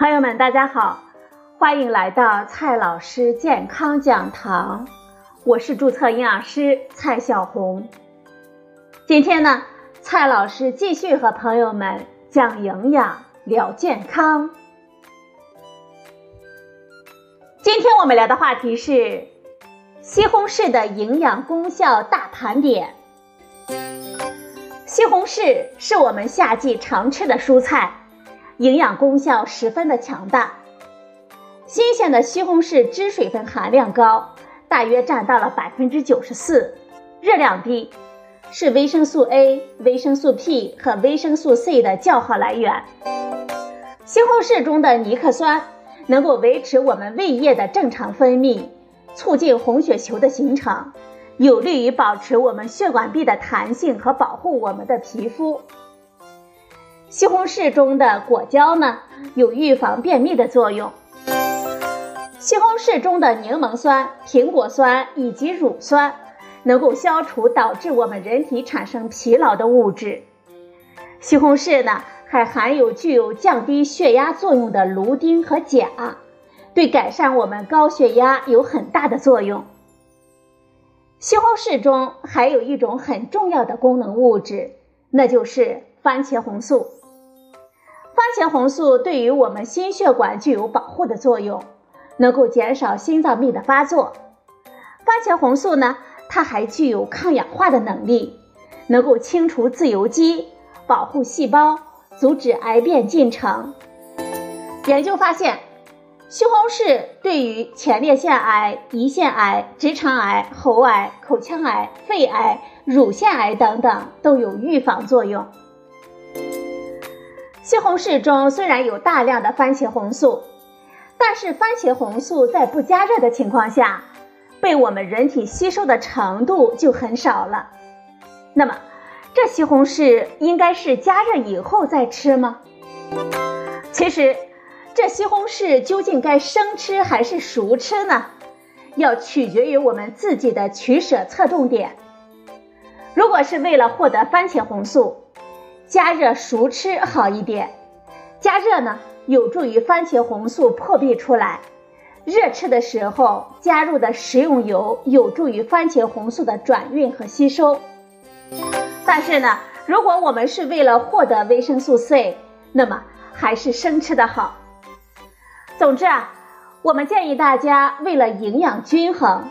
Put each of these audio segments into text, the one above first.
朋友们，大家好，欢迎来到蔡老师健康讲堂，我是注册营养师蔡小红。今天呢，蔡老师继续和朋友们讲营养、聊健康。今天我们聊的话题是西红柿的营养功效大盘点。西红柿是我们夏季常吃的蔬菜。营养功效十分的强大，新鲜的西红柿汁水分含量高，大约占到了百分之九十四，热量低，是维生素 A、维生素 P 和维生素 C 的较好来源。西红柿中的尼克酸能够维持我们胃液的正常分泌，促进红血球的形成，有利于保持我们血管壁的弹性和保护我们的皮肤。西红柿中的果胶呢，有预防便秘的作用。西红柿中的柠檬酸、苹果酸以及乳酸，能够消除导致我们人体产生疲劳的物质。西红柿呢，还含有具有降低血压作用的芦丁和钾，对改善我们高血压有很大的作用。西红柿中还有一种很重要的功能物质，那就是番茄红素。番茄红素对于我们心血管具有保护的作用，能够减少心脏病的发作。番茄红素呢，它还具有抗氧化的能力，能够清除自由基，保护细胞，阻止癌变进程。研究发现，西红柿对于前列腺癌、胰腺癌、直肠癌、喉癌、口腔癌、肺癌、乳腺癌等等都有预防作用。西红柿中虽然有大量的番茄红素，但是番茄红素在不加热的情况下，被我们人体吸收的程度就很少了。那么，这西红柿应该是加热以后再吃吗？其实，这西红柿究竟该生吃还是熟吃呢？要取决于我们自己的取舍侧重点。如果是为了获得番茄红素，加热熟吃好一点，加热呢有助于番茄红素破壁出来。热吃的时候加入的食用油有助于番茄红素的转运和吸收。但是呢，如果我们是为了获得维生素 C，那么还是生吃的好。总之啊，我们建议大家为了营养均衡，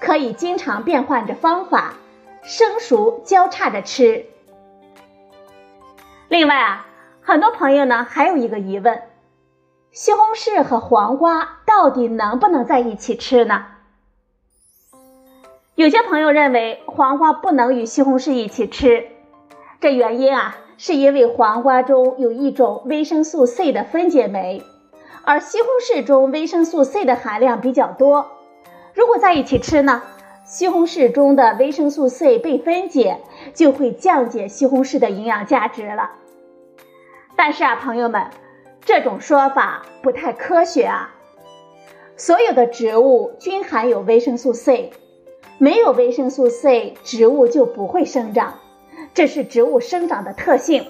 可以经常变换着方法，生熟交叉着吃。另外啊，很多朋友呢还有一个疑问：西红柿和黄瓜到底能不能在一起吃呢？有些朋友认为黄瓜不能与西红柿一起吃，这原因啊是因为黄瓜中有一种维生素 C 的分解酶，而西红柿中维生素 C 的含量比较多。如果在一起吃呢，西红柿中的维生素 C 被分解。就会降解西红柿的营养价值了。但是啊，朋友们，这种说法不太科学啊。所有的植物均含有维生素 C，没有维生素 C，植物就不会生长，这是植物生长的特性。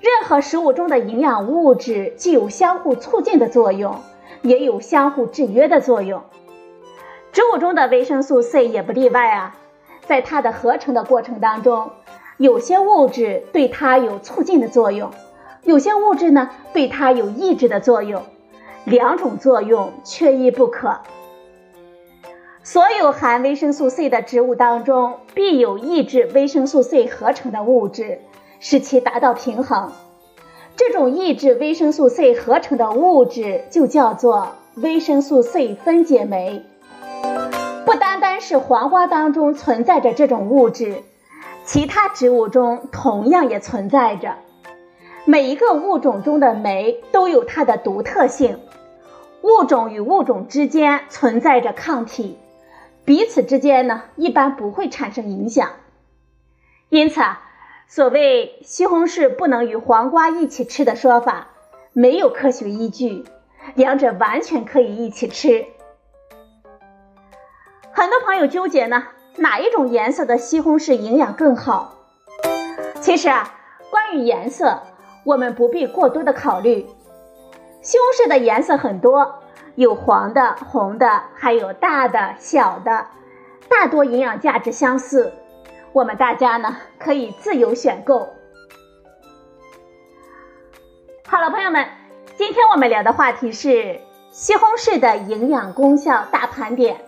任何食物中的营养物质既有相互促进的作用，也有相互制约的作用。植物中的维生素 C 也不例外啊。在它的合成的过程当中，有些物质对它有促进的作用，有些物质呢对它有抑制的作用，两种作用缺一不可。所有含维生素 C 的植物当中，必有抑制维生素 C 合成的物质，使其达到平衡。这种抑制维生素 C 合成的物质就叫做维生素 C 分解酶。不单单是黄瓜当中存在着这种物质，其他植物中同样也存在着。每一个物种中的酶都有它的独特性，物种与物种之间存在着抗体，彼此之间呢一般不会产生影响。因此啊，所谓西红柿不能与黄瓜一起吃的说法，没有科学依据，两者完全可以一起吃。很多朋友纠结呢，哪一种颜色的西红柿营养更好？其实啊，关于颜色，我们不必过多的考虑。西红柿的颜色很多，有黄的、红的，还有大的、小的，大多营养价值相似。我们大家呢可以自由选购。好了，朋友们，今天我们聊的话题是西红柿的营养功效大盘点。